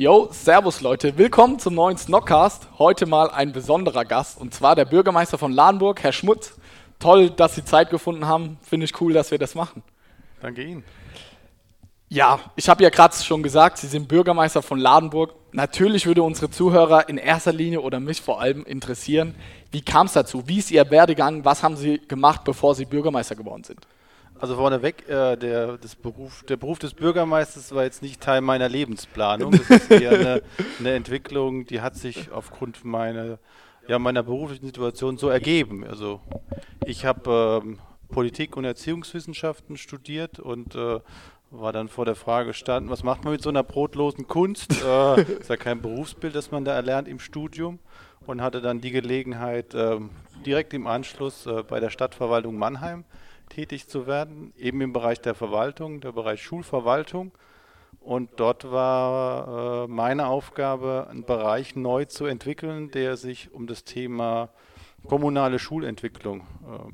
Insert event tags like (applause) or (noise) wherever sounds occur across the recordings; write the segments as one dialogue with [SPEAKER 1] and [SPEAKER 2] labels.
[SPEAKER 1] Yo, servus Leute, willkommen zum neuen Snockcast. Heute mal ein besonderer Gast und zwar der Bürgermeister von Ladenburg, Herr Schmutz. Toll, dass Sie Zeit gefunden haben. Finde ich cool, dass wir das machen.
[SPEAKER 2] Danke Ihnen.
[SPEAKER 1] Ja, ich habe ja gerade schon gesagt, Sie sind Bürgermeister von Ladenburg. Natürlich würde unsere Zuhörer in erster Linie oder mich vor allem interessieren, wie kam es dazu? Wie ist Ihr Werdegang? Was haben Sie gemacht, bevor Sie Bürgermeister geworden sind?
[SPEAKER 2] Also vorneweg, äh, der, Beruf, der Beruf des Bürgermeisters war jetzt nicht Teil meiner Lebensplanung. Das ist eher eine, (laughs) eine Entwicklung, die hat sich aufgrund meiner, ja, meiner beruflichen Situation so ergeben. Also ich habe ähm, Politik und Erziehungswissenschaften studiert und äh, war dann vor der Frage gestanden, was macht man mit so einer brotlosen Kunst? äh, ist ja kein Berufsbild, das man da erlernt im Studium und hatte dann die Gelegenheit, äh, direkt im Anschluss äh, bei der Stadtverwaltung Mannheim tätig zu werden, eben im Bereich der Verwaltung, der Bereich Schulverwaltung. Und dort war äh, meine Aufgabe, einen Bereich neu zu entwickeln, der sich um das Thema kommunale Schulentwicklung äh,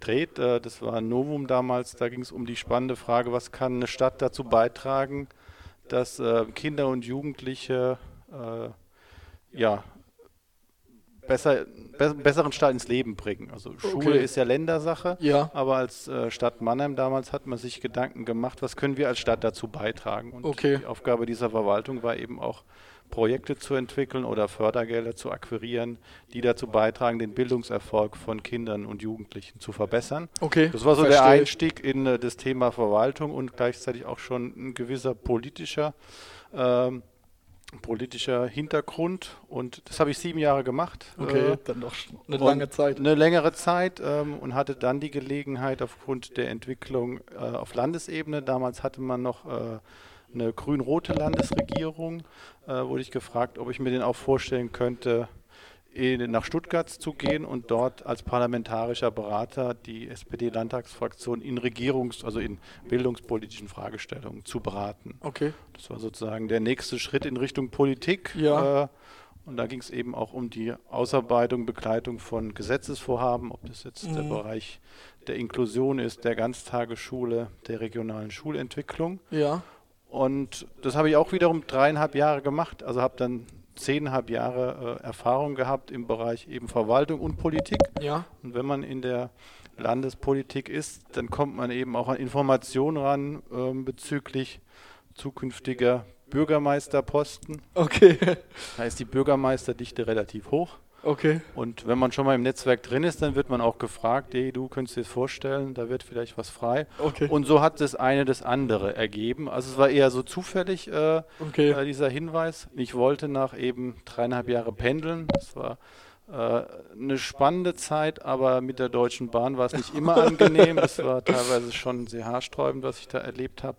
[SPEAKER 2] dreht. Äh, das war ein Novum damals. Da ging es um die spannende Frage, was kann eine Stadt dazu beitragen, dass äh, Kinder und Jugendliche äh, ja, besser, be besseren Start ins Leben bringen. Also Schule okay. ist ja Ländersache,
[SPEAKER 1] ja.
[SPEAKER 2] aber als äh, Stadt Mannheim damals hat man sich Gedanken gemacht, was können wir als Stadt dazu beitragen. Und
[SPEAKER 1] okay.
[SPEAKER 2] die Aufgabe dieser Verwaltung war eben auch, Projekte zu entwickeln oder Fördergelder zu akquirieren, die dazu beitragen, den Bildungserfolg von Kindern und Jugendlichen zu verbessern.
[SPEAKER 1] Okay.
[SPEAKER 2] Das war so Verstehe. der Einstieg in äh, das Thema Verwaltung und gleichzeitig auch schon ein gewisser politischer ähm, politischer Hintergrund und das habe ich sieben Jahre gemacht.
[SPEAKER 1] Okay, äh, dann doch eine lange Zeit.
[SPEAKER 2] Eine längere Zeit ähm, und hatte dann die Gelegenheit aufgrund der Entwicklung äh, auf Landesebene, damals hatte man noch äh, eine grün-rote Landesregierung, äh, wurde ich gefragt, ob ich mir den auch vorstellen könnte, nach Stuttgart zu gehen und dort als parlamentarischer Berater die SPD-Landtagsfraktion in Regierungs-, also in bildungspolitischen Fragestellungen zu beraten.
[SPEAKER 1] Okay.
[SPEAKER 2] Das war sozusagen der nächste Schritt in Richtung Politik.
[SPEAKER 1] Ja. Äh,
[SPEAKER 2] und da ging es eben auch um die Ausarbeitung, Begleitung von Gesetzesvorhaben, ob das jetzt mhm. der Bereich der Inklusion ist, der Ganztagesschule, der regionalen Schulentwicklung.
[SPEAKER 1] Ja.
[SPEAKER 2] Und das habe ich auch wiederum dreieinhalb Jahre gemacht. Also habe dann zehnhalb Jahre äh, Erfahrung gehabt im Bereich eben Verwaltung und Politik.
[SPEAKER 1] Ja.
[SPEAKER 2] Und wenn man in der Landespolitik ist, dann kommt man eben auch an Informationen ran äh, bezüglich zukünftiger Bürgermeisterposten.
[SPEAKER 1] Okay.
[SPEAKER 2] Da ist die Bürgermeisterdichte relativ hoch.
[SPEAKER 1] Okay.
[SPEAKER 2] Und wenn man schon mal im Netzwerk drin ist, dann wird man auch gefragt, hey, du könntest dir das vorstellen, da wird vielleicht was frei.
[SPEAKER 1] Okay.
[SPEAKER 2] Und so hat das eine das andere ergeben. Also es war eher so zufällig, äh,
[SPEAKER 1] okay.
[SPEAKER 2] äh, dieser Hinweis. Ich wollte nach eben dreieinhalb Jahre pendeln. Das war äh, eine spannende Zeit, aber mit der Deutschen Bahn war es nicht immer (laughs) angenehm. Es war teilweise schon sehr haarsträubend, was ich da erlebt habe.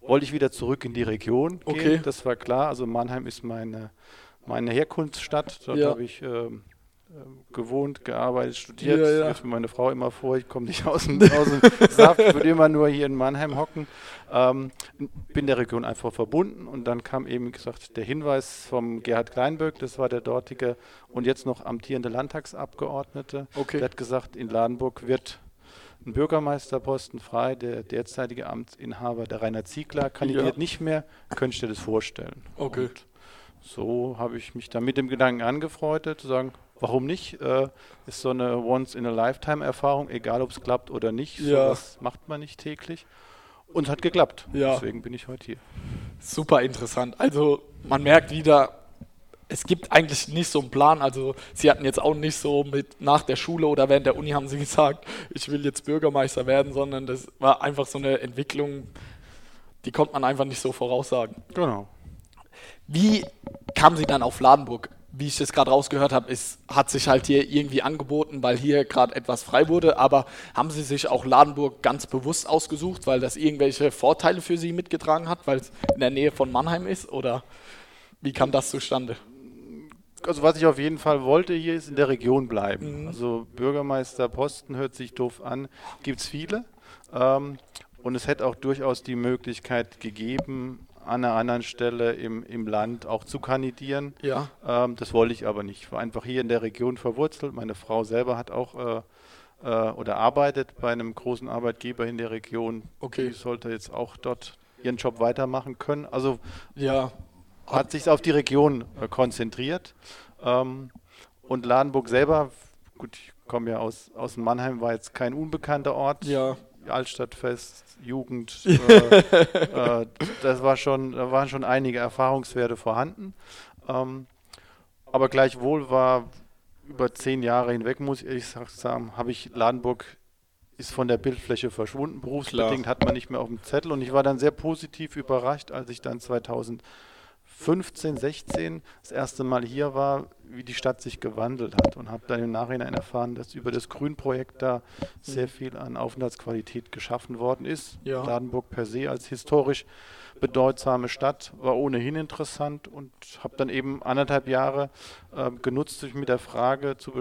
[SPEAKER 2] Wollte ich wieder zurück in die Region gehen,
[SPEAKER 1] okay.
[SPEAKER 2] das war klar. Also Mannheim ist meine meine Herkunftsstadt. Dort
[SPEAKER 1] ja.
[SPEAKER 2] habe ich ähm, äh, gewohnt, gearbeitet, studiert.
[SPEAKER 1] Ja, ja.
[SPEAKER 2] Wirft mir meine Frau immer vor, ich komme nicht (laughs) aus dem, aus dem Saft, ich würde immer nur hier in Mannheim hocken. Ähm, bin der Region einfach verbunden und dann kam eben, wie gesagt, der Hinweis vom Gerhard Kleinböck, das war der dortige und jetzt noch amtierende Landtagsabgeordnete.
[SPEAKER 1] Okay.
[SPEAKER 2] Der hat gesagt, in Ladenburg wird ein Bürgermeisterposten frei. Der derzeitige Amtsinhaber, der Rainer Ziegler, kandidiert ja. nicht mehr. Könnte ich dir das vorstellen?
[SPEAKER 1] Okay.
[SPEAKER 2] Und so habe ich mich dann mit dem Gedanken angefreundet, zu sagen, warum nicht? Äh, ist so eine Once-in-a-Lifetime-Erfahrung, egal ob es klappt oder nicht.
[SPEAKER 1] Ja.
[SPEAKER 2] Das macht man nicht täglich. Und es hat geklappt.
[SPEAKER 1] Ja.
[SPEAKER 2] Deswegen bin ich heute hier.
[SPEAKER 1] Super interessant. Also man merkt wieder, es gibt eigentlich nicht so einen Plan. Also Sie hatten jetzt auch nicht so mit nach der Schule oder während der Uni haben Sie (laughs) gesagt, ich will jetzt Bürgermeister werden, sondern das war einfach so eine Entwicklung, die konnte man einfach nicht so voraussagen.
[SPEAKER 2] Genau.
[SPEAKER 1] Wie kam sie dann auf Ladenburg? Wie ich das gerade rausgehört habe, ist, hat sich halt hier irgendwie angeboten, weil hier gerade etwas frei wurde. Aber haben Sie sich auch Ladenburg ganz bewusst ausgesucht, weil das irgendwelche Vorteile für Sie mitgetragen hat, weil es in der Nähe von Mannheim ist? Oder wie kam das zustande?
[SPEAKER 2] Also was ich auf jeden Fall wollte hier ist in der Region bleiben.
[SPEAKER 1] Mhm.
[SPEAKER 2] Also Bürgermeisterposten hört sich doof an, gibt es viele. Ähm, und es hätte auch durchaus die Möglichkeit gegeben, an einer anderen Stelle im, im Land auch zu kandidieren.
[SPEAKER 1] Ja.
[SPEAKER 2] Ähm, das wollte ich aber nicht. Ich war einfach hier in der Region verwurzelt. Meine Frau selber hat auch äh, äh, oder arbeitet bei einem großen Arbeitgeber in der Region.
[SPEAKER 1] Okay.
[SPEAKER 2] Die sollte jetzt auch dort ihren Job weitermachen können. Also
[SPEAKER 1] ja.
[SPEAKER 2] hat sich auf die Region äh, konzentriert. Ähm, und Ladenburg selber, gut, ich komme ja aus, aus Mannheim, war jetzt kein unbekannter Ort.
[SPEAKER 1] Ja.
[SPEAKER 2] Altstadtfest, Jugend, äh, (laughs) äh, das war schon, da waren schon einige Erfahrungswerte vorhanden. Ähm, aber gleichwohl war über zehn Jahre hinweg, muss ich ehrlich sagen, habe ich Ladenburg ist von der Bildfläche verschwunden. Berufsbedingt
[SPEAKER 1] Klar.
[SPEAKER 2] hat man nicht mehr auf dem Zettel. Und ich war dann sehr positiv überrascht, als ich dann 2015, 16 das erste Mal hier war, wie die Stadt sich gewandelt hat. Und habe dann im Nachhinein erfahren, dass über das Grünprojekt da sehr viel an Aufenthaltsqualität geschaffen worden ist.
[SPEAKER 1] Ja.
[SPEAKER 2] Ladenburg per se als historisch bedeutsame Stadt war ohnehin interessant und habe dann eben anderthalb Jahre äh, genutzt, sich mit der Frage zu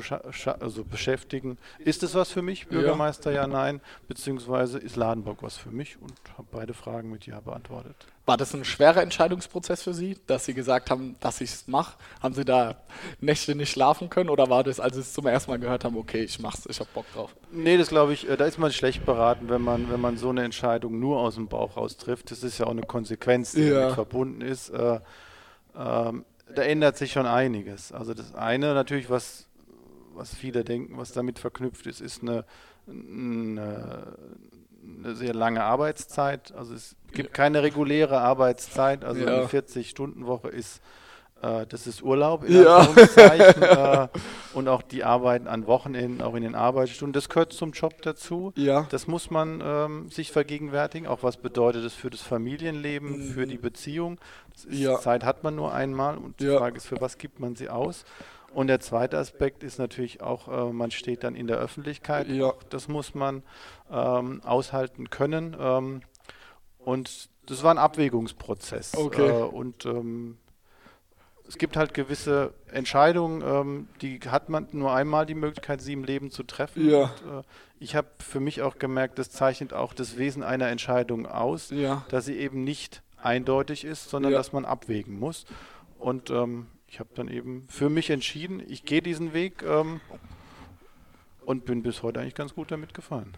[SPEAKER 2] also beschäftigen, ist es was für mich, Bürgermeister, ja, nein, beziehungsweise ist Ladenburg was für mich und habe beide Fragen mit Ja beantwortet.
[SPEAKER 1] War das ein schwerer Entscheidungsprozess für Sie, dass Sie gesagt haben, dass ich es mache? Haben Sie da Nächte nicht schlafen können oder war das, als Sie es zum ersten Mal gehört haben, okay, ich mach's, ich hab Bock drauf?
[SPEAKER 2] Nee, das glaube ich, äh, da ist man schlecht beraten, wenn man, wenn man so eine Entscheidung nur aus dem Bauch raus trifft. Das ist ja auch eine Konsequenz, die
[SPEAKER 1] Ja.
[SPEAKER 2] damit verbunden ist. Äh, ähm, da ändert sich schon einiges. Also das eine natürlich, was, was viele denken, was damit verknüpft ist, ist eine, eine, eine sehr lange Arbeitszeit. Also es gibt keine reguläre Arbeitszeit. Also
[SPEAKER 1] Ja.
[SPEAKER 2] eine 40-Stunden-Woche ist äh, das ist Urlaub in
[SPEAKER 1] Ja.
[SPEAKER 2] Anführungszeichen. (laughs) äh, und auch die Arbeiten an Wochenenden, auch in den Arbeitsstunden, das gehört zum Job dazu.
[SPEAKER 1] Ja.
[SPEAKER 2] Das muss man ähm, sich vergegenwärtigen. Auch was bedeutet das für das Familienleben,
[SPEAKER 1] Mhm.
[SPEAKER 2] für die Beziehung. Ist,
[SPEAKER 1] Ja.
[SPEAKER 2] Zeit hat man nur einmal und die
[SPEAKER 1] Ja.
[SPEAKER 2] Frage ist, für was gibt man sie aus? Und der zweite Aspekt ist natürlich auch, äh, man steht dann in der Öffentlichkeit.
[SPEAKER 1] Ja.
[SPEAKER 2] Das muss man ähm, aushalten können. Ähm, und das war ein Abwägungsprozess.
[SPEAKER 1] Okay.
[SPEAKER 2] Äh, und ähm, es gibt halt gewisse Entscheidungen, ähm, die hat man nur einmal die Möglichkeit, sie im Leben zu treffen.
[SPEAKER 1] Ja.
[SPEAKER 2] Und, äh, ich habe für mich auch gemerkt, das zeichnet auch das Wesen einer Entscheidung aus,
[SPEAKER 1] Ja.
[SPEAKER 2] dass sie eben nicht eindeutig ist, sondern
[SPEAKER 1] Ja.
[SPEAKER 2] dass man abwägen muss. Und ähm, ich habe dann eben für mich entschieden, ich gehe diesen Weg ähm, und bin bis heute eigentlich ganz gut damit gefahren.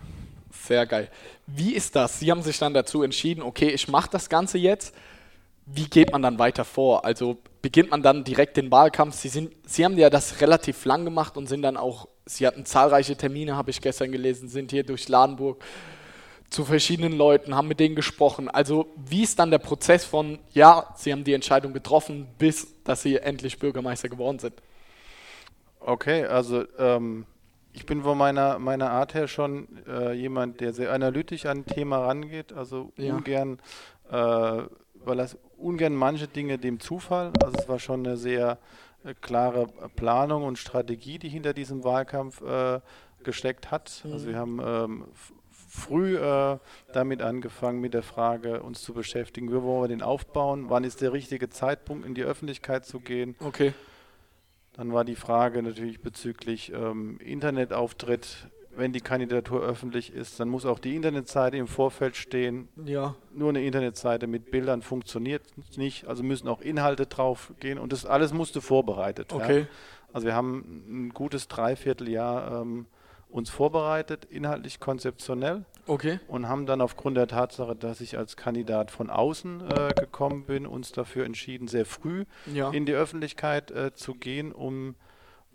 [SPEAKER 1] Sehr geil. Wie ist das? Sie haben sich dann dazu entschieden, okay, ich mache das Ganze jetzt. Wie geht man dann weiter vor? Also beginnt man dann direkt den Wahlkampf? Sie, sind, Sie haben ja das relativ lang gemacht und sind dann auch, Sie hatten zahlreiche Termine, habe ich gestern gelesen, sind hier durch Ladenburg zu verschiedenen Leuten, haben mit denen gesprochen. Also wie ist dann der Prozess von, ja, Sie haben die Entscheidung getroffen, bis dass Sie endlich Bürgermeister geworden sind?
[SPEAKER 2] Okay, also ähm, ich bin von meiner, meiner Art her schon äh, jemand, der sehr analytisch an ein Thema rangeht, also
[SPEAKER 1] Ja.
[SPEAKER 2] ungern, äh, überlass ungern manche Dinge dem Zufall. Also es war schon eine sehr äh, klare Planung und Strategie, die hinter diesem Wahlkampf äh, gesteckt hat. Also wir haben ähm, früh äh, damit angefangen, mit der Frage uns zu beschäftigen, wie wollen wir den aufbauen, wann ist der richtige Zeitpunkt, in die Öffentlichkeit zu gehen.
[SPEAKER 1] Okay.
[SPEAKER 2] Dann war die Frage natürlich bezüglich ähm, Internetauftritt. Wenn die Kandidatur öffentlich ist, dann muss auch die Internetseite im Vorfeld stehen.
[SPEAKER 1] Ja.
[SPEAKER 2] Nur eine Internetseite mit Bildern funktioniert nicht, also müssen auch Inhalte drauf gehen und das alles musste vorbereitet werden.
[SPEAKER 1] Okay.
[SPEAKER 2] Also wir haben ein gutes Dreivierteljahr ähm, uns vorbereitet, inhaltlich konzeptionell
[SPEAKER 1] Okay.
[SPEAKER 2] und haben dann aufgrund der Tatsache, dass ich als Kandidat von außen äh, gekommen bin, uns dafür entschieden, sehr früh
[SPEAKER 1] Ja.
[SPEAKER 2] in die Öffentlichkeit äh, zu gehen, um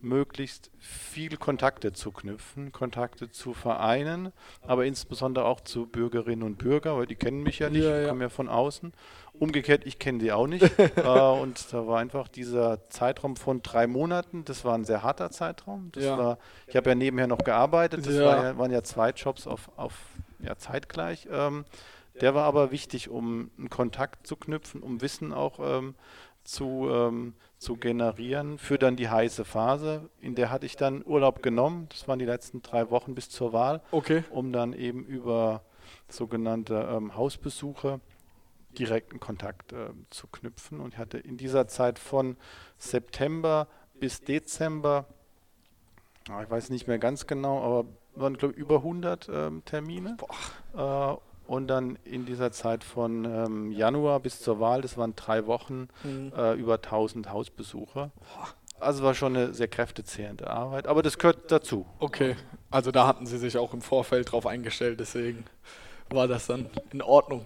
[SPEAKER 2] möglichst viel Kontakte zu knüpfen, Kontakte zu vereinen, aber insbesondere auch zu Bürgerinnen und Bürgern, weil die kennen mich ja nicht,
[SPEAKER 1] Ja,
[SPEAKER 2] ich
[SPEAKER 1] ja.
[SPEAKER 2] komme ja von außen. Umgekehrt, ich kenne die auch nicht. (laughs) äh, und da war einfach dieser Zeitraum von drei Monaten, das war ein sehr harter Zeitraum. Das
[SPEAKER 1] Ja.
[SPEAKER 2] war, ich habe ja nebenher noch gearbeitet, das
[SPEAKER 1] Ja.
[SPEAKER 2] war ja, waren ja zwei Jobs auf, auf ja, zeitgleich. Ähm, der war aber wichtig, um einen Kontakt zu knüpfen, um Wissen auch ähm, zu, ähm, zu generieren für dann die heiße Phase. In der hatte ich dann Urlaub genommen. Das waren die letzten drei Wochen bis zur Wahl,
[SPEAKER 1] Okay.
[SPEAKER 2] um dann eben über sogenannte ähm, Hausbesuche direkten Kontakt ähm, zu knüpfen. Und ich hatte in dieser Zeit von September bis Dezember, ah, ich weiß nicht mehr ganz genau, aber waren glaube ich über 100 ähm, Termine. Äh, und dann in dieser Zeit von ähm, Januar bis zur Wahl, das waren drei Wochen,
[SPEAKER 1] Mhm.
[SPEAKER 2] äh, über 1000 Hausbesucher. Also war schon eine sehr kräftezehrende Arbeit, aber das gehört dazu.
[SPEAKER 1] Okay, also da hatten sie sich auch im Vorfeld drauf eingestellt, deswegen war das dann in Ordnung.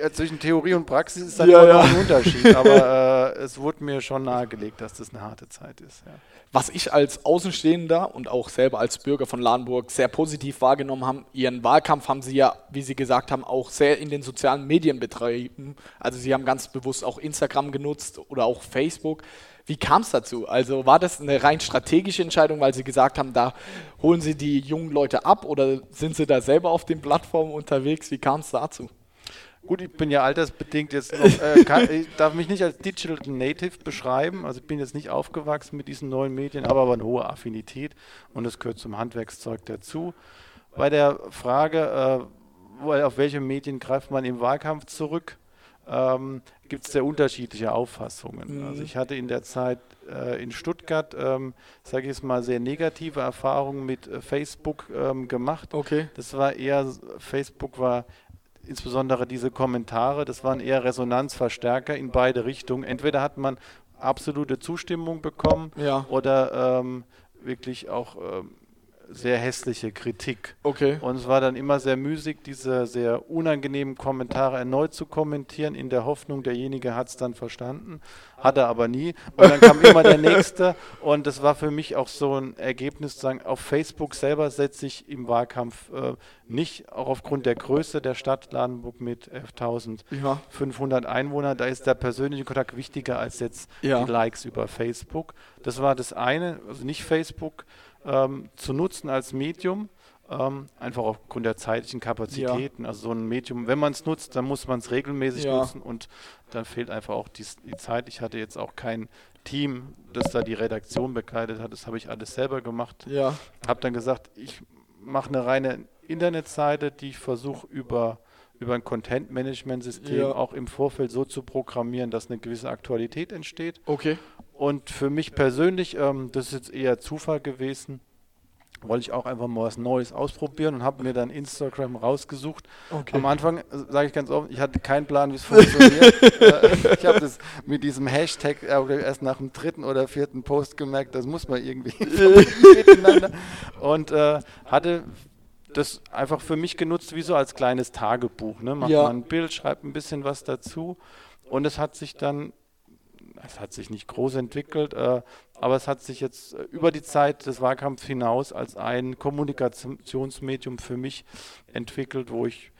[SPEAKER 2] Ja, zwischen Theorie und Praxis ist dann
[SPEAKER 1] Ja,
[SPEAKER 2] immer
[SPEAKER 1] ja.
[SPEAKER 2] noch ein Unterschied, (laughs) aber äh, es wurde mir schon nahegelegt, dass das eine harte Zeit ist. Ja.
[SPEAKER 1] Was ich als Außenstehender und auch selber als Bürger von Ladenburg sehr positiv wahrgenommen haben, ihren Wahlkampf haben sie ja, wie sie gesagt haben, auch sehr in den sozialen Medien betrieben. Also sie haben ganz bewusst auch Instagram genutzt oder auch Facebook. Wie kam es dazu? Also war das eine rein strategische Entscheidung, weil sie gesagt haben, da holen sie die jungen Leute ab oder sind sie da selber auf den Plattformen unterwegs? Wie kam es dazu?
[SPEAKER 2] Gut, ich bin ja altersbedingt jetzt noch, äh, (laughs) kann, ich darf mich nicht als Digital Native beschreiben, also ich bin jetzt nicht aufgewachsen mit diesen neuen Medien, aber, aber eine hohe Affinität und das gehört zum Handwerkszeug dazu. Bei der Frage, äh, auf welche Medien greift man im Wahlkampf zurück, ähm, gibt es sehr unterschiedliche Auffassungen.
[SPEAKER 1] Mhm.
[SPEAKER 2] Also ich hatte in der Zeit äh, in Stuttgart, ähm, sage ich jetzt mal, sehr negative Erfahrungen mit äh, Facebook ähm, gemacht.
[SPEAKER 1] Okay.
[SPEAKER 2] Das war eher, Facebook war insbesondere diese Kommentare, das waren eher Resonanzverstärker in beide Richtungen. Entweder hat man absolute Zustimmung bekommen
[SPEAKER 1] Ja.
[SPEAKER 2] oder ähm, wirklich auch ähm, sehr hässliche Kritik.
[SPEAKER 1] Okay.
[SPEAKER 2] Und es war dann immer sehr müßig, diese sehr unangenehmen Kommentare erneut zu kommentieren, in der Hoffnung, derjenige hat es dann verstanden, hat er aber nie. Und dann kam immer der nächste. (laughs) Und das war für mich auch so ein Ergebnis, zu sagen, auf Facebook selber setze ich im Wahlkampf äh, nicht, auch aufgrund der Größe der Stadt Ladenburg mit 11.500
[SPEAKER 1] Ja.
[SPEAKER 2] Einwohnern, da ist der persönliche Kontakt wichtiger als jetzt
[SPEAKER 1] Ja.
[SPEAKER 2] die Likes über Facebook. Das war das eine, also nicht Facebook ähm, zu nutzen als Medium, ähm, einfach aufgrund der zeitlichen Kapazitäten. Also so ein Medium, wenn man es nutzt, dann muss man es regelmäßig
[SPEAKER 1] Ja.
[SPEAKER 2] nutzen und dann fehlt einfach auch die, die Zeit. Ich hatte jetzt auch kein Team, das da die Redaktion begleitet hat. Das habe ich alles selber gemacht.
[SPEAKER 1] Ja.
[SPEAKER 2] Habe dann gesagt, ich mache eine reine Internetseite, die ich versuche über über ein Content-Management-System
[SPEAKER 1] Ja.
[SPEAKER 2] auch im Vorfeld so zu programmieren, dass eine gewisse Aktualität entsteht.
[SPEAKER 1] Okay.
[SPEAKER 2] Und für mich persönlich, ähm, das ist jetzt eher Zufall gewesen, wollte ich auch einfach mal was Neues ausprobieren und habe mir dann Instagram rausgesucht.
[SPEAKER 1] Okay.
[SPEAKER 2] Am Anfang, sage ich ganz offen, ich hatte keinen Plan, wie es funktioniert. Äh, ich habe das mit diesem Hashtag äh, erst nach dem dritten oder vierten Post gemerkt, das muss man irgendwie (laughs) miteinander. Und äh, hatte das einfach für mich genutzt wie so als kleines Tagebuch. Ne? Macht
[SPEAKER 1] Ja.
[SPEAKER 2] man ein Bild, schreibt ein bisschen was dazu und es hat sich dann, es hat sich nicht groß entwickelt, äh, aber es hat sich jetzt äh, über die Zeit des Wahlkampfs hinaus als ein Kommunikationsmedium für mich entwickelt, wo ich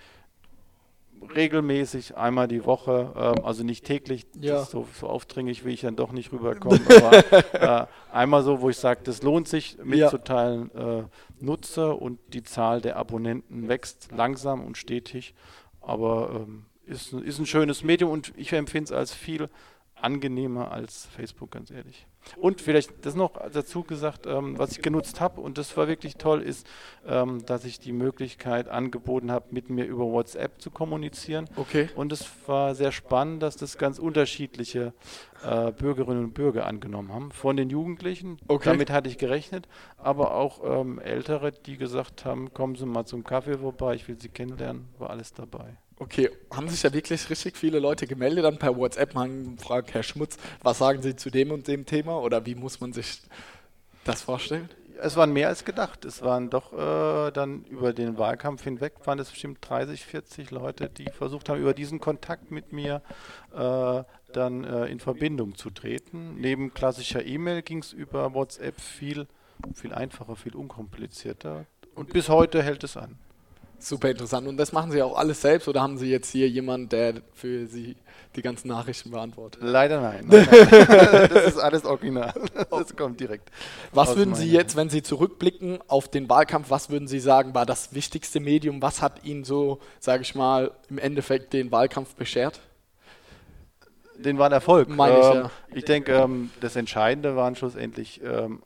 [SPEAKER 2] regelmäßig einmal die Woche, ähm, also nicht täglich,
[SPEAKER 1] Ja.
[SPEAKER 2] so, so aufdringlich wie ich dann doch nicht rüberkomme, aber (laughs) äh, einmal so, wo ich sage, das lohnt sich mitzuteilen, äh, nutze und die Zahl der Abonnenten wächst langsam und stetig, aber ähm, ist, ist ein schönes Medium und ich empfinde es als viel angenehmer als Facebook, ganz ehrlich. Und vielleicht das noch dazu gesagt, ähm, was ich genutzt habe und das war wirklich toll, ist, ähm, dass ich die Möglichkeit angeboten habe, mit mir über WhatsApp zu kommunizieren.
[SPEAKER 1] Okay.
[SPEAKER 2] Und es war sehr spannend, dass das ganz unterschiedliche äh, Bürgerinnen und Bürger angenommen haben. Von den Jugendlichen,
[SPEAKER 1] Okay.
[SPEAKER 2] damit hatte ich gerechnet, aber auch ähm, Ältere, die gesagt haben, kommen Sie mal zum Kaffee vorbei, ich will Sie kennenlernen, war alles dabei.
[SPEAKER 1] Okay, haben sich ja wirklich richtig viele Leute gemeldet, dann per WhatsApp mal gefragt, Herr Schmutz, was sagen Sie zu dem und dem Thema oder wie muss man sich das vorstellen?
[SPEAKER 2] Es waren mehr als gedacht. Es waren doch äh, dann über den Wahlkampf hinweg, waren es bestimmt 30, 40 Leute, die versucht haben, über diesen Kontakt mit mir äh, dann äh, in Verbindung zu treten. Neben klassischer E-Mail ging es über WhatsApp viel, viel einfacher, viel unkomplizierter. Und bis heute hält es an.
[SPEAKER 1] Super interessant. Und das machen Sie auch alles selbst oder haben Sie jetzt hier jemanden, der für Sie die ganzen Nachrichten beantwortet?
[SPEAKER 2] Leider nein. nein, (laughs) nein. das ist alles original. Das kommt direkt.
[SPEAKER 1] Was würden Sie jetzt, wenn Sie zurückblicken auf den Wahlkampf, was würden Sie sagen, war das wichtigste Medium? Was hat Ihnen so, sage ich mal, im Endeffekt den Wahlkampf beschert?
[SPEAKER 2] Den war ein Erfolg.
[SPEAKER 1] Meine ich,
[SPEAKER 2] ähm,
[SPEAKER 1] ja.
[SPEAKER 2] ich denke, ähm, das Entscheidende waren schlussendlich, ähm,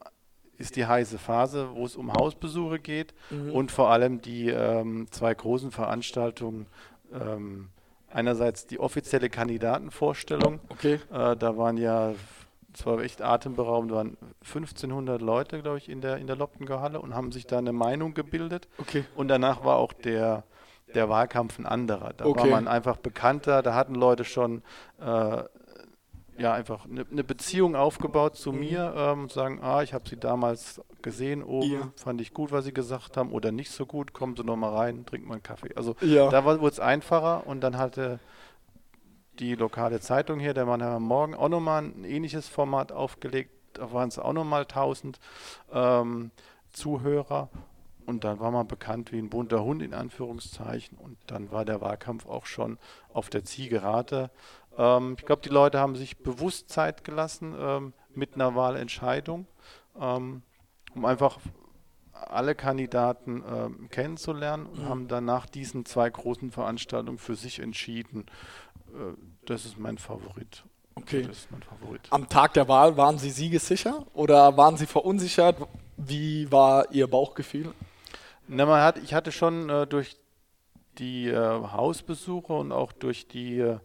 [SPEAKER 2] ist die heiße Phase, wo es um Hausbesuche geht
[SPEAKER 1] Mhm.
[SPEAKER 2] und vor allem die ähm, zwei großen Veranstaltungen. Ähm, einerseits die offizielle Kandidatenvorstellung.
[SPEAKER 1] Okay.
[SPEAKER 2] Äh, da waren ja, es war echt atemberaubend, waren 1500 Leute, glaube ich, in der, in der Loppengehalle und haben sich da eine Meinung gebildet.
[SPEAKER 1] Okay.
[SPEAKER 2] Und danach war auch der, der Wahlkampf ein anderer. Da war
[SPEAKER 1] Okay.
[SPEAKER 2] man einfach bekannter, da hatten Leute schon äh, ja einfach eine, eine Beziehung aufgebaut zu
[SPEAKER 1] Mhm.
[SPEAKER 2] mir ähm, und sagen, ah, ich habe sie damals gesehen oben,
[SPEAKER 1] Ja.
[SPEAKER 2] fand ich gut, was Sie gesagt haben, oder nicht so gut, kommen Sie noch mal rein, trinken mal einen Kaffee. Also
[SPEAKER 1] Ja.
[SPEAKER 2] da wurde es einfacher und dann hatte die lokale Zeitung hier, der Mannheimer Morgen, auch nochmal ein ähnliches Format aufgelegt. Da waren es auch nochmal 1000 ähm, Zuhörer. Und dann war man bekannt wie ein bunter Hund in Anführungszeichen. Und dann war der Wahlkampf auch schon auf der Zielgerade. Ähm, ich glaube, die Leute haben sich bewusst Zeit gelassen ähm, mit einer Wahlentscheidung, ähm, um einfach alle Kandidaten ähm, kennenzulernen und
[SPEAKER 1] Mhm.
[SPEAKER 2] haben dann nach diesen zwei großen Veranstaltungen für sich entschieden, äh, das ist mein Favorit.
[SPEAKER 1] Okay.
[SPEAKER 2] Das ist mein Favorit.
[SPEAKER 1] Am Tag der Wahl waren Sie siegessicher oder waren Sie verunsichert? Wie war Ihr Bauchgefühl?
[SPEAKER 2] Na, man hat, ich hatte schon äh, durch die äh, Hausbesuche und auch durch die, äh,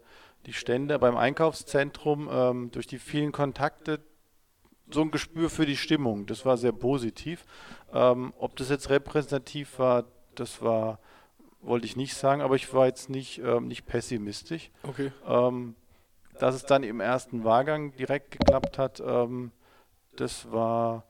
[SPEAKER 2] die Stände beim Einkaufszentrum, ähm, durch die vielen Kontakte, so ein Gespür für die Stimmung. Das war sehr positiv. Ähm, ob das jetzt repräsentativ war, das war, wollte ich nicht sagen, aber ich war jetzt nicht, ähm, nicht pessimistisch.
[SPEAKER 1] Okay.
[SPEAKER 2] Ähm, dass es dann im ersten Wahlgang direkt geklappt hat, ähm, das war,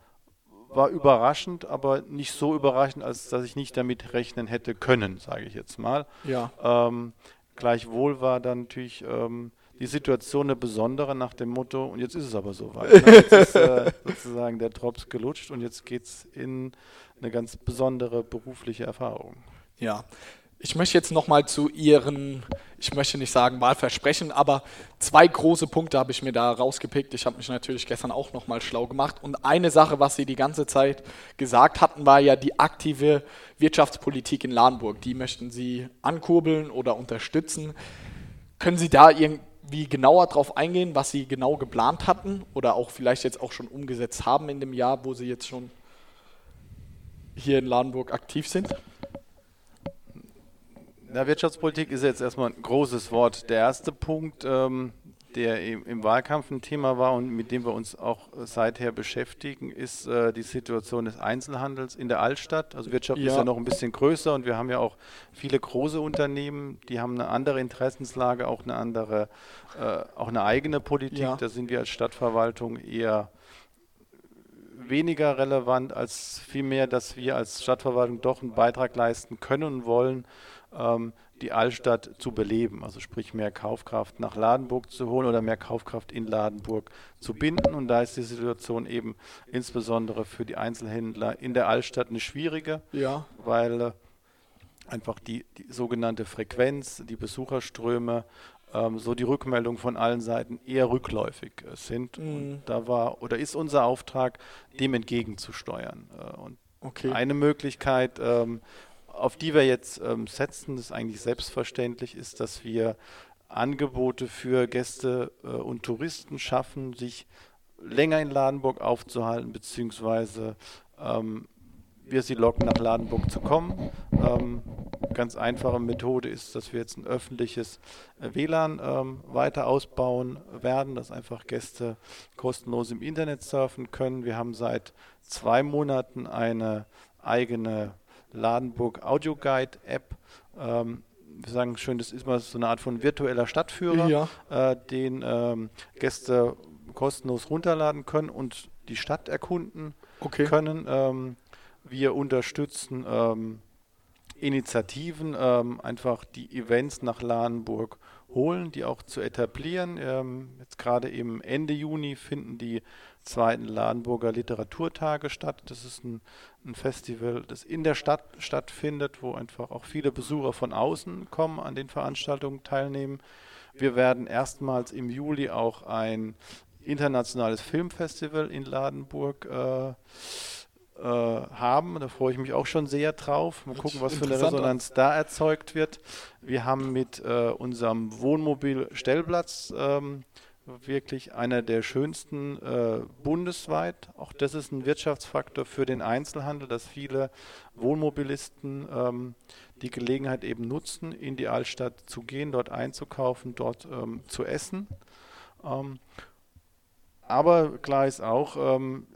[SPEAKER 2] war überraschend, aber nicht so überraschend, als dass ich nicht damit rechnen hätte können, sage ich jetzt mal.
[SPEAKER 1] Ja.
[SPEAKER 2] Ähm, gleichwohl war dann natürlich ähm, die Situation eine besondere nach dem Motto, und jetzt ist es aber soweit. Ne? (laughs) Jetzt ist äh, sozusagen der Drops gelutscht und jetzt geht es in eine ganz besondere berufliche Erfahrung.
[SPEAKER 1] Ja. Ich möchte jetzt nochmal zu Ihren, ich möchte nicht sagen Wahlversprechen, aber zwei große Punkte habe ich mir da rausgepickt. Ich habe mich natürlich gestern auch nochmal schlau gemacht. Und eine Sache, was Sie die ganze Zeit gesagt hatten, war ja die aktive Wirtschaftspolitik in Lahnburg. Die möchten Sie ankurbeln oder unterstützen. Können Sie da irgendwie genauer drauf eingehen, was Sie genau geplant hatten oder auch vielleicht jetzt auch schon umgesetzt haben in dem Jahr, wo Sie jetzt schon hier in Lahnburg aktiv sind?
[SPEAKER 2] Na, Wirtschaftspolitik ist jetzt erstmal ein großes Wort. Der erste Punkt, ähm, der im, Wahlkampf ein Thema war und mit dem wir uns auch äh, seither beschäftigen, ist äh, die Situation des Einzelhandels in der Altstadt. Also Wirtschaft ist
[SPEAKER 1] Ja.
[SPEAKER 2] ja noch ein bisschen größer und wir haben ja auch viele große Unternehmen, die haben eine andere Interessenslage, auch eine andere, äh, auch eine eigene Politik.
[SPEAKER 1] Ja.
[SPEAKER 2] Da sind wir als Stadtverwaltung eher weniger relevant als vielmehr, dass wir als Stadtverwaltung doch einen Beitrag leisten können und wollen, die Altstadt zu beleben. Also sprich mehr Kaufkraft nach Ladenburg zu holen oder mehr Kaufkraft in Ladenburg zu binden. Und da ist die Situation eben insbesondere für die Einzelhändler in der Altstadt eine schwierige,
[SPEAKER 1] Ja.
[SPEAKER 2] weil äh, einfach die, die sogenannte Frequenz, die Besucherströme, ähm, so die Rückmeldung von allen Seiten eher rückläufig äh, sind.
[SPEAKER 1] Mhm.
[SPEAKER 2] Und da war oder ist unser Auftrag, dem entgegenzusteuern. Äh, und
[SPEAKER 1] Okay.
[SPEAKER 2] eine Möglichkeit, ähm, auf die wir jetzt ähm, setzen, das ist eigentlich selbstverständlich, ist, dass wir Angebote für Gäste äh, und Touristen schaffen, sich länger in Ladenburg aufzuhalten, beziehungsweise ähm, wir sie locken, nach Ladenburg zu kommen. Ähm, ganz einfache Methode ist, dass wir jetzt ein öffentliches äh, WLAN ähm, weiter ausbauen werden, dass einfach Gäste kostenlos im Internet surfen können. Wir haben seit zwei Monaten eine eigene Ladenburg Audio Guide App. Ähm, wir sagen schön, das ist mal so eine Art von virtueller Stadtführer,
[SPEAKER 1] Ja.
[SPEAKER 2] äh, den ähm, Gäste kostenlos runterladen können und die Stadt erkunden
[SPEAKER 1] Okay.
[SPEAKER 2] können. Ähm, wir unterstützen ähm, Initiativen, ähm, einfach die Events nach Lahnenburg holen, die auch zu etablieren. Ähm, jetzt gerade im Ende Juni finden die zweiten Ladenburger Literaturtage statt. Das ist ein, ein Festival, das in der Stadt stattfindet, wo einfach auch viele Besucher von außen kommen, an den Veranstaltungen teilnehmen. Wir werden erstmals im Juli auch ein internationales Filmfestival in Ladenburg äh, äh, haben. Da freue ich mich auch schon sehr drauf. Mal gucken, was für eine. Resonanz da erzeugt wird. Wir haben mit äh, unserem Wohnmobil-Stellplatz ähm, wirklich einer der schönsten äh, bundesweit. Auch das ist ein Wirtschaftsfaktor für den Einzelhandel, dass viele Wohnmobilisten ähm, die Gelegenheit eben nutzen, in die Altstadt zu gehen, dort einzukaufen, dort ähm, zu essen. Ähm, aber klar ist auch, ähm,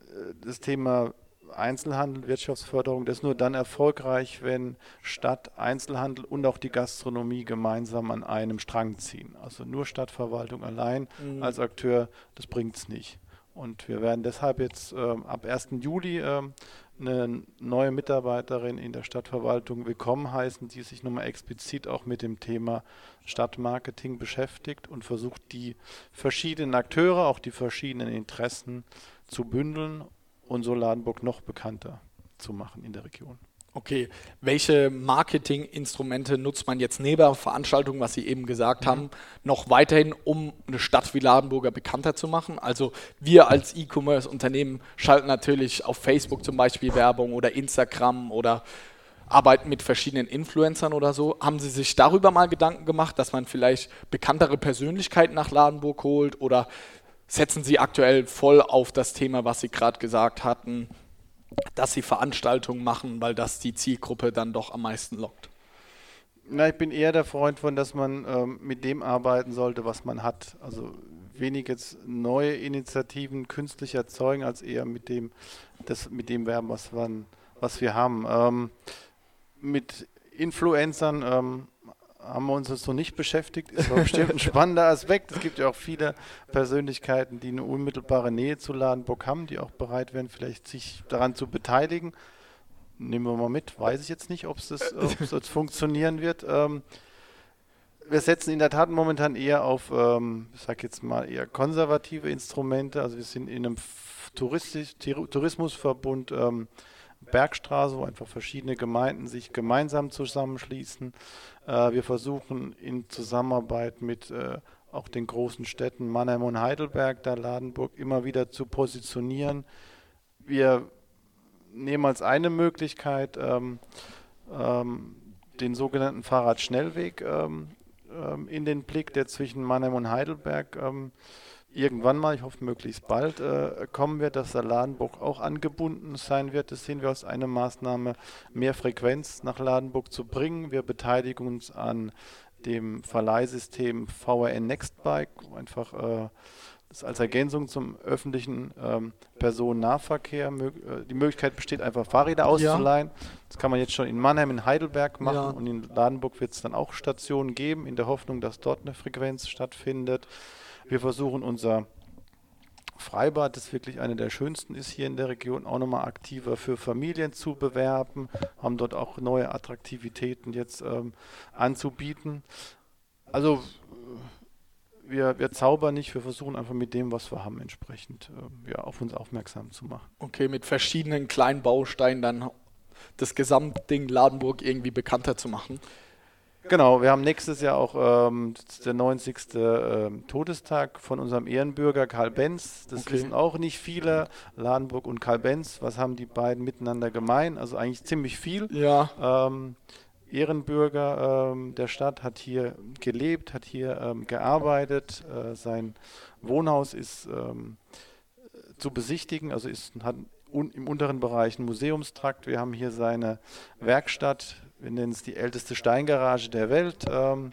[SPEAKER 2] das Thema Einzelhandel, Wirtschaftsförderung, das ist nur dann erfolgreich, wenn Stadt, Einzelhandel und auch die Gastronomie gemeinsam an einem Strang ziehen. Also nur Stadtverwaltung allein
[SPEAKER 1] Mhm.
[SPEAKER 2] als Akteur, das bringt es nicht. Und wir werden deshalb jetzt ähm, ab 1. Juli ähm, eine neue Mitarbeiterin in der Stadtverwaltung willkommen heißen, die sich nochmal explizit auch mit dem Thema Stadtmarketing beschäftigt und versucht, die verschiedenen Akteure, auch die verschiedenen Interessen zu bündeln und so Ladenburg noch bekannter zu machen in der Region.
[SPEAKER 1] Okay, welche Marketinginstrumente nutzt man jetzt neben Veranstaltungen, was Sie eben gesagt mhm. haben, noch weiterhin, um eine Stadt wie Ladenburger bekannter zu machen? Also wir als E-Commerce-Unternehmen schalten natürlich auf Facebook zum Beispiel Werbung oder Instagram oder arbeiten mit verschiedenen Influencern oder so. Haben Sie sich darüber mal Gedanken gemacht, dass man vielleicht bekanntere Persönlichkeiten nach Ladenburg holt oder setzen Sie aktuell voll auf das Thema, was Sie gerade gesagt hatten, dass sie Veranstaltungen machen, weil das die Zielgruppe dann doch am meisten lockt?
[SPEAKER 2] Na, ich bin eher der Freund von, dass man ähm, mit dem arbeiten sollte, was man hat. Also wenig jetzt neue Initiativen künstlich erzeugen, als eher mit dem, das, mit dem werben, was, man, was wir haben. Ähm, mit Influencern ähm, haben wir uns jetzt noch nicht beschäftigt. Ist aber bestimmt ein spannender Aspekt. Es gibt ja auch viele Persönlichkeiten, die eine unmittelbare Nähe zu Ladenburg haben, die auch bereit wären, vielleicht sich daran zu beteiligen. Nehmen wir mal mit. Weiß ich jetzt nicht, ob es (laughs) jetzt funktionieren wird. Ähm, wir setzen in der Tat momentan eher auf, ähm, ich sag jetzt mal, eher konservative Instrumente. Also wir sind in einem Tourismusverbund ähm, Bergstraße, wo einfach verschiedene Gemeinden sich gemeinsam zusammenschließen. Äh, wir versuchen in Zusammenarbeit mit äh, auch den großen Städten Mannheim und Heidelberg, da Ladenburg, immer wieder zu positionieren. Wir nehmen als eine Möglichkeit ähm, ähm, den sogenannten Fahrradschnellweg ähm, ähm in den Blick, der zwischen Mannheim und Heidelberg ähm, irgendwann mal, ich hoffe möglichst bald, äh, kommen wird, dass der Ladenburg auch angebunden sein wird. Das sehen wir als eine Maßnahme, mehr Frequenz nach Ladenburg zu bringen. Wir beteiligen uns an dem Verleihsystem VRN Nextbike, einfach äh, das als Ergänzung zum öffentlichen ähm, Personennahverkehr. Äh, die Möglichkeit besteht, einfach Fahrräder auszuleihen. Ja. Das kann man jetzt schon in Mannheim, in Heidelberg machen ja. und in Ladenburg wird es dann auch Stationen geben, in der Hoffnung, dass dort eine Frequenz stattfindet. Wir versuchen unser Freibad, das wirklich eine der schönsten ist hier in der Region, auch nochmal aktiver für Familien zu bewerben, haben dort auch neue Attraktivitäten jetzt ähm, anzubieten. Also wir, wir zaubern nicht, wir versuchen einfach mit dem, was wir haben, entsprechend äh, ja, auf uns aufmerksam zu machen.
[SPEAKER 1] Okay, mit verschiedenen kleinen Bausteinen dann das Gesamtding Ladenburg irgendwie bekannter zu machen.
[SPEAKER 2] Genau, wir haben nächstes Jahr auch ähm, der 90. Ähm, Todestag von unserem Ehrenbürger Karl Benz. Das okay. wissen auch nicht viele. Ladenburg und Karl Benz, was haben die beiden miteinander gemein? Also eigentlich ziemlich viel.
[SPEAKER 1] Ja.
[SPEAKER 2] Ähm, Ehrenbürger ähm, der Stadt hat hier gelebt, hat hier ähm, gearbeitet. Äh, sein Wohnhaus ist ähm, zu besichtigen, also ist, hat im unteren Bereich einen Museumstrakt. Wir haben hier seine Werkstatt wir nennen es die älteste Steingarage der Welt. Ähm,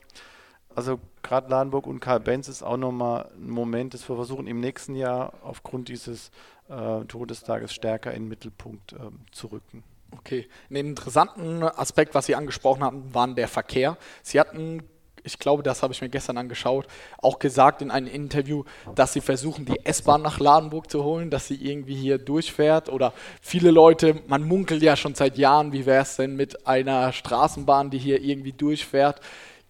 [SPEAKER 2] also gerade Ladenburg und Karl Benz ist auch nochmal ein Moment, das wir versuchen im nächsten Jahr aufgrund dieses äh, Todestages stärker in den Mittelpunkt ähm, zu rücken.
[SPEAKER 1] Okay, einen interessanten Aspekt, was Sie angesprochen haben, war der Verkehr. Sie hatten ich glaube, das habe ich mir gestern angeschaut, auch gesagt in einem Interview, dass sie versuchen, die S-Bahn nach Ladenburg zu holen, dass sie irgendwie hier durchfährt. Oder viele Leute, man munkelt ja schon seit Jahren, wie wäre es denn mit einer Straßenbahn, die hier irgendwie durchfährt.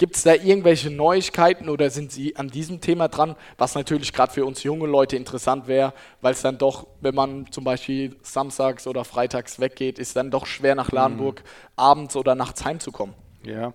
[SPEAKER 1] Gibt es da irgendwelche Neuigkeiten oder sind Sie an diesem Thema dran, was natürlich gerade für uns junge Leute interessant wäre, weil es dann doch, wenn man zum Beispiel samstags oder freitags weggeht, ist dann doch schwer nach Ladenburg mhm. abends oder nachts heimzukommen?
[SPEAKER 2] Ja,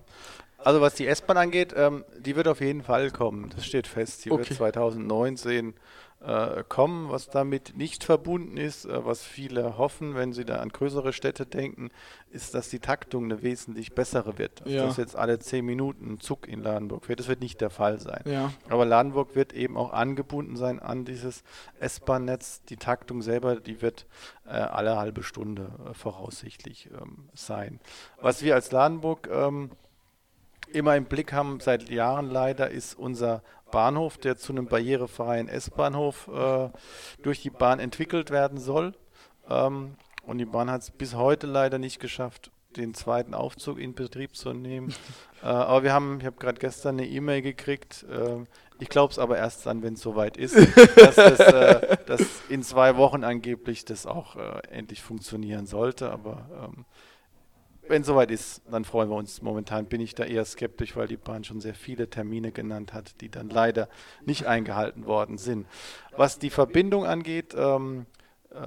[SPEAKER 2] also was die S-Bahn angeht, ähm, die wird auf jeden Fall kommen. Das steht fest. Die okay. wird 2019 äh, kommen. Was damit nicht verbunden ist, äh, was viele hoffen, wenn sie da an größere Städte denken, ist, dass die Taktung eine wesentlich bessere wird. Also ja. Dass jetzt alle zehn Minuten ein Zug in Ladenburg wird. Das wird nicht der Fall sein.
[SPEAKER 1] Ja.
[SPEAKER 2] Aber Ladenburg wird eben auch angebunden sein an dieses S-Bahn-Netz. Die Taktung selber, die wird äh, alle halbe Stunde äh, voraussichtlich ähm, sein. Was wir als Ladenburg ähm, immer im Blick haben, seit Jahren leider, ist unser Bahnhof, der zu einem barrierefreien S-Bahnhof äh, durch die Bahn entwickelt werden soll. Ähm, und die Bahn hat es bis heute leider nicht geschafft, den zweiten Aufzug in Betrieb zu nehmen. (laughs) äh, aber wir haben, ich habe gerade gestern eine E-Mail gekriegt. Äh, ich glaube es aber erst dann, wenn es soweit ist, (laughs) dass, das, äh, dass in zwei Wochen angeblich das auch äh, endlich funktionieren sollte. Aber ähm, wenn soweit ist, dann freuen wir uns. Momentan bin ich da eher skeptisch, weil die Bahn schon sehr viele Termine genannt hat, die dann leider nicht eingehalten worden sind. Was die Verbindung angeht, ähm, äh,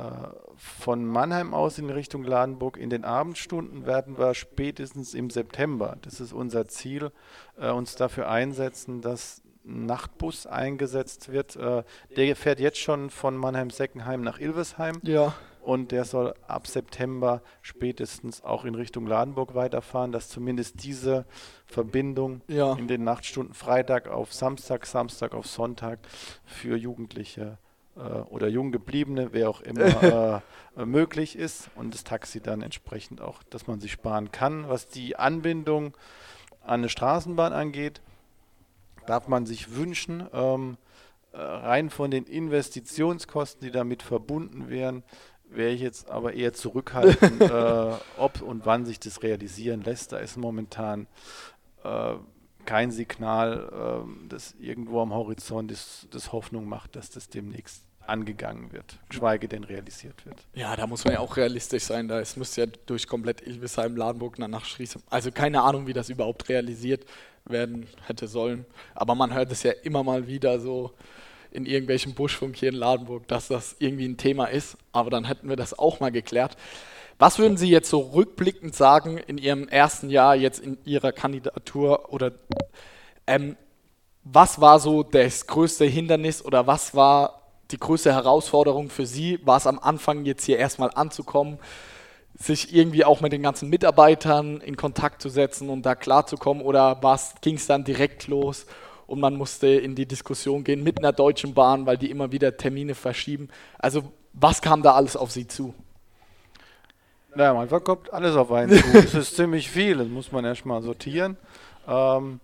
[SPEAKER 2] von Mannheim aus in Richtung Ladenburg in den Abendstunden werden wir spätestens im September, das ist unser Ziel, äh, uns dafür einsetzen, dass ein Nachtbus eingesetzt wird. Äh, der fährt jetzt schon von Mannheim-Seckenheim nach Ilvesheim.
[SPEAKER 1] Ja
[SPEAKER 2] und der soll ab September spätestens auch in Richtung Ladenburg weiterfahren, dass zumindest diese Verbindung
[SPEAKER 1] ja.
[SPEAKER 2] in den Nachtstunden Freitag auf Samstag, Samstag auf Sonntag für Jugendliche äh, oder Junggebliebene, wer auch immer, (laughs) äh, möglich ist und das Taxi dann entsprechend auch, dass man sich sparen kann. Was die Anbindung an eine Straßenbahn angeht, darf man sich wünschen, ähm, äh, rein von den Investitionskosten, die damit verbunden wären, wäre ich jetzt aber eher zurückhaltend, (laughs) äh, ob und wann sich das realisieren lässt. Da ist momentan äh, kein Signal, äh, das irgendwo am Horizont das, das Hoffnung macht, dass das demnächst angegangen wird, geschweige denn realisiert wird.
[SPEAKER 1] Ja, da muss man ja auch realistisch sein. Da es müsste ja durch komplett Ilvesheim, Ladenburg nach Schriesheim. Also keine Ahnung, wie das überhaupt realisiert werden hätte sollen. Aber man hört es ja immer mal wieder so in irgendwelchen Buschfunk hier in Ladenburg, dass das irgendwie ein Thema ist. Aber dann hätten wir das auch mal geklärt. Was würden Sie jetzt so rückblickend sagen in Ihrem ersten Jahr jetzt in Ihrer Kandidatur oder ähm, was war so das größte Hindernis oder was war die größte Herausforderung für Sie? War es am Anfang jetzt hier erstmal anzukommen, sich irgendwie auch mit den ganzen Mitarbeitern in Kontakt zu setzen und da klarzukommen oder ging es dann direkt los und man musste in die Diskussion gehen mit einer Deutschen Bahn, weil die immer wieder Termine verschieben. Also was kam da alles auf Sie zu?
[SPEAKER 2] Naja, manchmal kommt alles auf einen zu. Es ist ziemlich viel, das muss man erstmal sortieren. Ähm,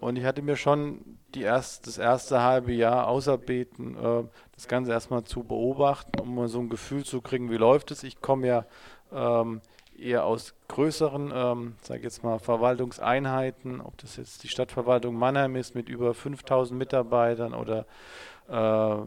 [SPEAKER 2] und ich hatte mir schon erst, das erste halbe Jahr auserbeten, äh, das Ganze erstmal zu beobachten, um mal so ein Gefühl zu kriegen, wie läuft es. Ich komme ja ähm, eher aus größeren, ähm, sage jetzt mal, Verwaltungseinheiten, ob das jetzt die Stadtverwaltung Mannheim ist mit über 5000 Mitarbeitern oder äh,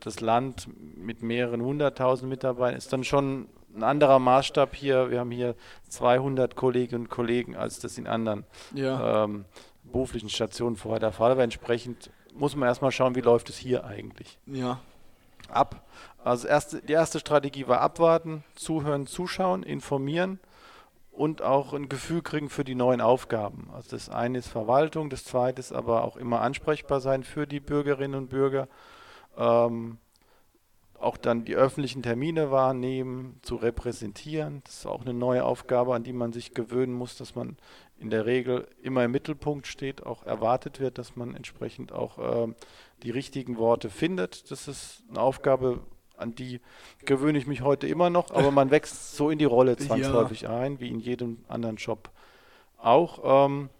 [SPEAKER 2] das Land mit mehreren hunderttausend Mitarbeitern, ist dann schon ein anderer Maßstab hier. Wir haben hier 200 Kolleginnen und Kollegen, als das in anderen ja. ähm, beruflichen Stationen vorher der Fall war. Entsprechend muss man erstmal schauen, wie läuft es hier eigentlich.
[SPEAKER 1] Ja.
[SPEAKER 2] Ab. Also erste, die erste Strategie war abwarten, zuhören, zuschauen, informieren und auch ein Gefühl kriegen für die neuen Aufgaben. Also das eine ist Verwaltung, das zweite ist aber auch immer ansprechbar sein für die Bürgerinnen und Bürger. Ähm, auch dann die öffentlichen Termine wahrnehmen, zu repräsentieren. Das ist auch eine neue Aufgabe, an die man sich gewöhnen muss, dass man in der Regel immer im Mittelpunkt steht, auch erwartet wird, dass man entsprechend auch äh, die richtigen Worte findet. Das ist eine Aufgabe, an die gewöhne ich mich heute immer noch, aber man wächst so in die Rolle (laughs) zwangsläufig ja. ein, wie in jedem anderen Job auch. Ähm,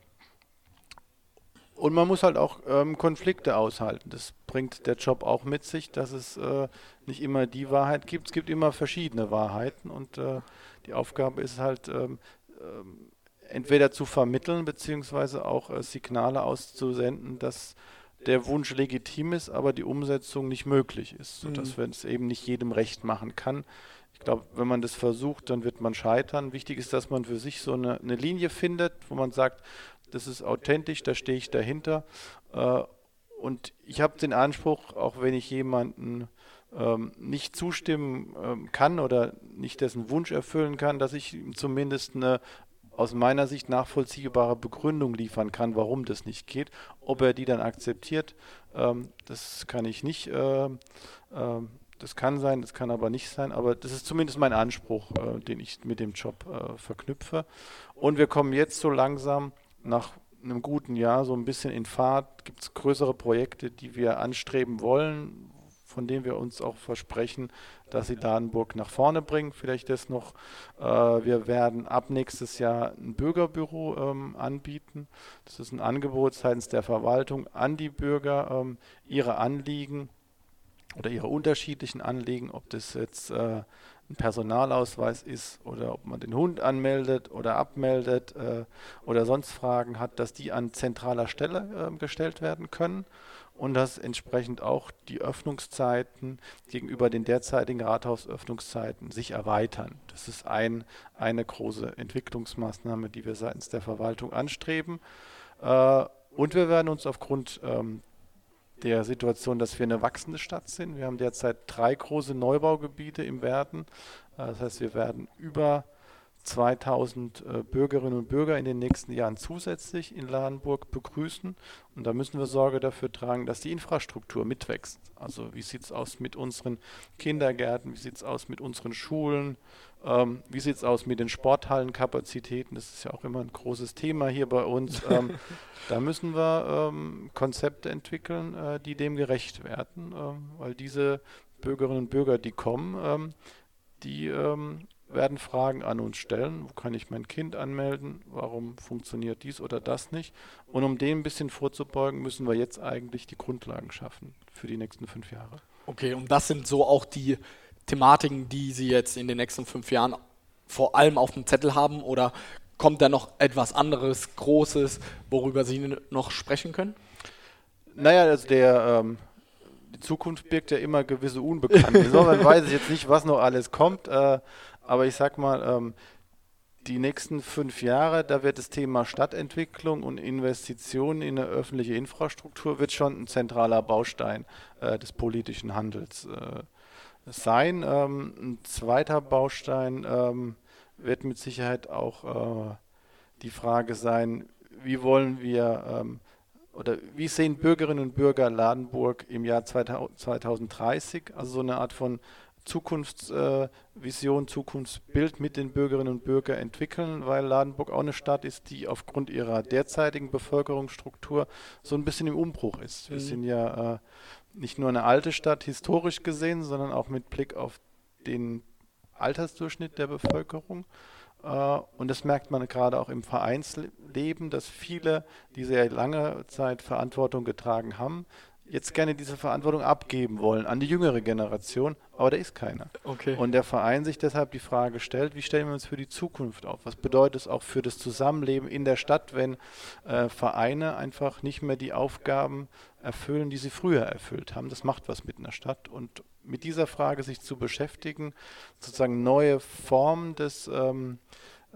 [SPEAKER 2] und man muss halt auch ähm, Konflikte aushalten. Das bringt der Job auch mit sich, dass es äh, nicht immer die Wahrheit gibt. Es gibt immer verschiedene Wahrheiten und äh, die Aufgabe ist halt ähm, ähm entweder zu vermitteln, beziehungsweise auch äh, Signale auszusenden, dass der Wunsch legitim ist, aber die Umsetzung nicht möglich ist, sodass mhm. man es eben nicht jedem recht machen kann. Ich glaube, wenn man das versucht, dann wird man scheitern. Wichtig ist, dass man für sich so eine, eine Linie findet, wo man sagt, das ist authentisch, da stehe ich dahinter. Äh, und ich habe den Anspruch, auch wenn ich jemanden ähm, nicht zustimmen ähm, kann oder nicht dessen Wunsch erfüllen kann, dass ich ihm zumindest eine aus meiner Sicht nachvollziehbare Begründung liefern kann, warum das nicht geht. Ob er die dann akzeptiert, ähm, das kann ich nicht. Äh, äh, das kann sein, das kann aber nicht sein, aber das ist zumindest mein Anspruch, äh, den ich mit dem Job äh, verknüpfe. Und wir kommen jetzt so langsam nach einem guten Jahr so ein bisschen in Fahrt. Gibt es größere Projekte, die wir anstreben wollen, von denen wir uns auch versprechen, dass sie Dadenburg nach vorne bringen. Vielleicht das noch. Äh, wir werden ab nächstes Jahr ein Bürgerbüro ähm, anbieten. Das ist ein Angebot seitens der Verwaltung an die Bürger, ähm, ihre Anliegen oder ihre unterschiedlichen Anliegen, ob das jetzt äh, ein Personalausweis ist oder ob man den Hund anmeldet oder abmeldet äh, oder sonst Fragen hat, dass die an zentraler Stelle äh, gestellt werden können und dass entsprechend auch die Öffnungszeiten gegenüber den derzeitigen Rathausöffnungszeiten sich erweitern. Das ist ein, eine große Entwicklungsmaßnahme, die wir seitens der Verwaltung anstreben. Äh, und wir werden uns aufgrund ähm, der Situation, dass wir eine wachsende Stadt sind, wir haben derzeit drei große Neubaugebiete im Werden. Äh, das heißt, wir werden über 2000 äh, Bürgerinnen und Bürger in den nächsten Jahren zusätzlich in Ladenburg begrüßen. Und da müssen wir Sorge dafür tragen, dass die Infrastruktur mitwächst. Also wie sieht es aus mit unseren Kindergärten, wie sieht es aus mit unseren Schulen, ähm, wie sieht es aus mit den Sporthallenkapazitäten. Das ist ja auch immer ein großes Thema hier bei uns. (laughs) Ähm, da müssen wir ähm, Konzepte entwickeln, äh, die dem gerecht werden, ähm, weil diese Bürgerinnen und Bürger, die kommen, ähm, die ähm, werden Fragen an uns stellen. Wo kann ich mein Kind anmelden? Warum funktioniert dies oder das nicht? Und um dem ein bisschen vorzubeugen, müssen wir jetzt eigentlich die Grundlagen schaffen für die nächsten fünf Jahre.
[SPEAKER 1] Okay, und das sind so auch die Thematiken, die Sie jetzt in den nächsten fünf Jahren vor allem auf dem Zettel haben? Oder kommt da noch etwas anderes, Großes, worüber Sie noch sprechen können?
[SPEAKER 2] Naja, also der, ähm, die Zukunft birgt ja immer gewisse Unbekannte. Insofern weiß ich jetzt nicht, was noch alles kommt. Äh, aber ich sag mal, ähm, die nächsten fünf Jahre, da wird das Thema Stadtentwicklung und Investitionen in eine öffentliche Infrastruktur wird schon ein zentraler Baustein äh, des politischen Handels äh, sein. Ähm, ein zweiter Baustein ähm, wird mit Sicherheit auch äh, die Frage sein, wie wollen wir ähm, oder wie sehen Bürgerinnen und Bürger Ladenburg im Jahr 2030? Also so eine Art von Zukunftsvision, äh, Zukunftsbild mit den Bürgerinnen und Bürgern entwickeln, weil Ladenburg auch eine Stadt ist, die aufgrund ihrer derzeitigen Bevölkerungsstruktur so ein bisschen im Umbruch ist. Wir mhm. sind ja äh, nicht nur eine alte Stadt historisch gesehen, sondern auch mit Blick auf den Altersdurchschnitt der Bevölkerung. Uh, und das merkt man gerade auch im Vereinsleben, dass viele, die sehr lange Zeit Verantwortung getragen haben, jetzt gerne diese Verantwortung abgeben wollen an die jüngere Generation, aber da ist keiner.
[SPEAKER 1] Okay.
[SPEAKER 2] Und der Verein sich deshalb die Frage stellt, wie stellen wir uns für die Zukunft auf? Was bedeutet es auch für das Zusammenleben in der Stadt, wenn äh, Vereine einfach nicht mehr die Aufgaben erfüllen, die sie früher erfüllt haben? Das macht was mit einer Stadt. Und mit dieser Frage sich zu beschäftigen, sozusagen neue Formen des ähm,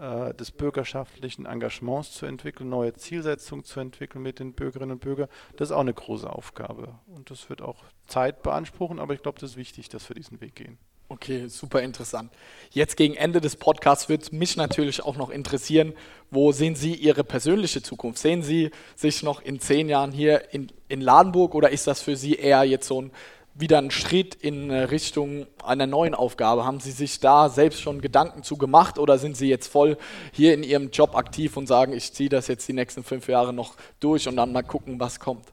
[SPEAKER 2] äh, des bürgerschaftlichen Engagements zu entwickeln, neue Zielsetzungen zu entwickeln mit den Bürgerinnen und Bürgern. Das ist auch eine große Aufgabe. Und das wird auch Zeit beanspruchen, aber ich glaube, das ist wichtig, dass wir diesen Weg gehen.
[SPEAKER 1] Okay, super interessant. Jetzt gegen Ende des Podcasts wird mich natürlich auch noch interessieren, wo sehen Sie Ihre persönliche Zukunft? Sehen Sie sich noch in zehn Jahren hier in, in Ladenburg oder ist das für Sie eher jetzt so ein wieder ein Schritt in Richtung einer neuen Aufgabe? Haben Sie sich da selbst schon Gedanken zu gemacht oder sind Sie jetzt voll hier in Ihrem Job aktiv und sagen, ich ziehe das jetzt die nächsten fünf Jahre noch durch und dann mal gucken, was kommt?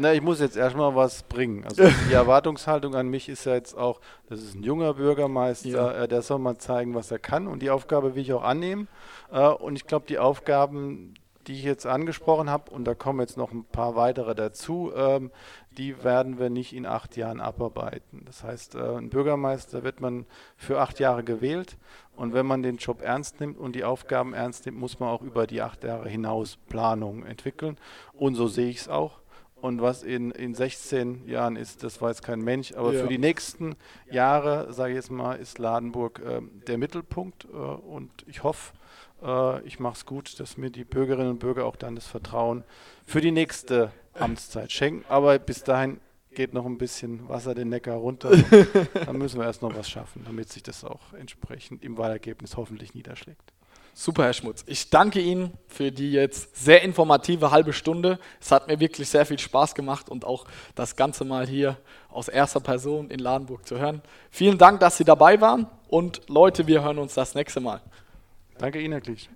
[SPEAKER 2] Na, ich muss jetzt erstmal was bringen. Also die (laughs) Erwartungshaltung an mich ist ja jetzt auch, das ist ein junger Bürgermeister, ja. äh, der soll mal zeigen, was er kann und die Aufgabe will ich auch annehmen. Äh, und ich glaube, die Aufgaben, die ich jetzt angesprochen habe, und da kommen jetzt noch ein paar weitere dazu, ähm, die werden wir nicht in acht Jahren abarbeiten. Das heißt, äh, ein Bürgermeister wird man für acht Jahre gewählt und wenn man den Job ernst nimmt und die Aufgaben ernst nimmt, muss man auch über die acht Jahre hinaus Planungen entwickeln. Und so sehe ich es auch. Und was in, in 16 Jahren ist, das weiß kein Mensch. Aber ja. für die nächsten Jahre, sage ich jetzt mal, ist Ladenburg äh, der Mittelpunkt. Äh, und ich hoffe, äh, ich mache es gut, dass mir die Bürgerinnen und Bürger auch dann das Vertrauen für die nächste Amtszeit schenken. Aber bis dahin geht noch ein bisschen Wasser den Neckar runter. (laughs) dann müssen wir erst noch was schaffen, damit sich das auch entsprechend im Wahlergebnis hoffentlich niederschlägt.
[SPEAKER 1] Super, Herr Schmutz. Ich danke Ihnen für die jetzt sehr informative halbe Stunde. Es hat mir wirklich sehr viel Spaß gemacht und auch das Ganze mal hier aus erster Person in Ladenburg zu hören. Vielen Dank, dass Sie dabei waren und Leute, wir hören uns das nächste Mal.
[SPEAKER 2] Danke Ihnen, Herr Klich.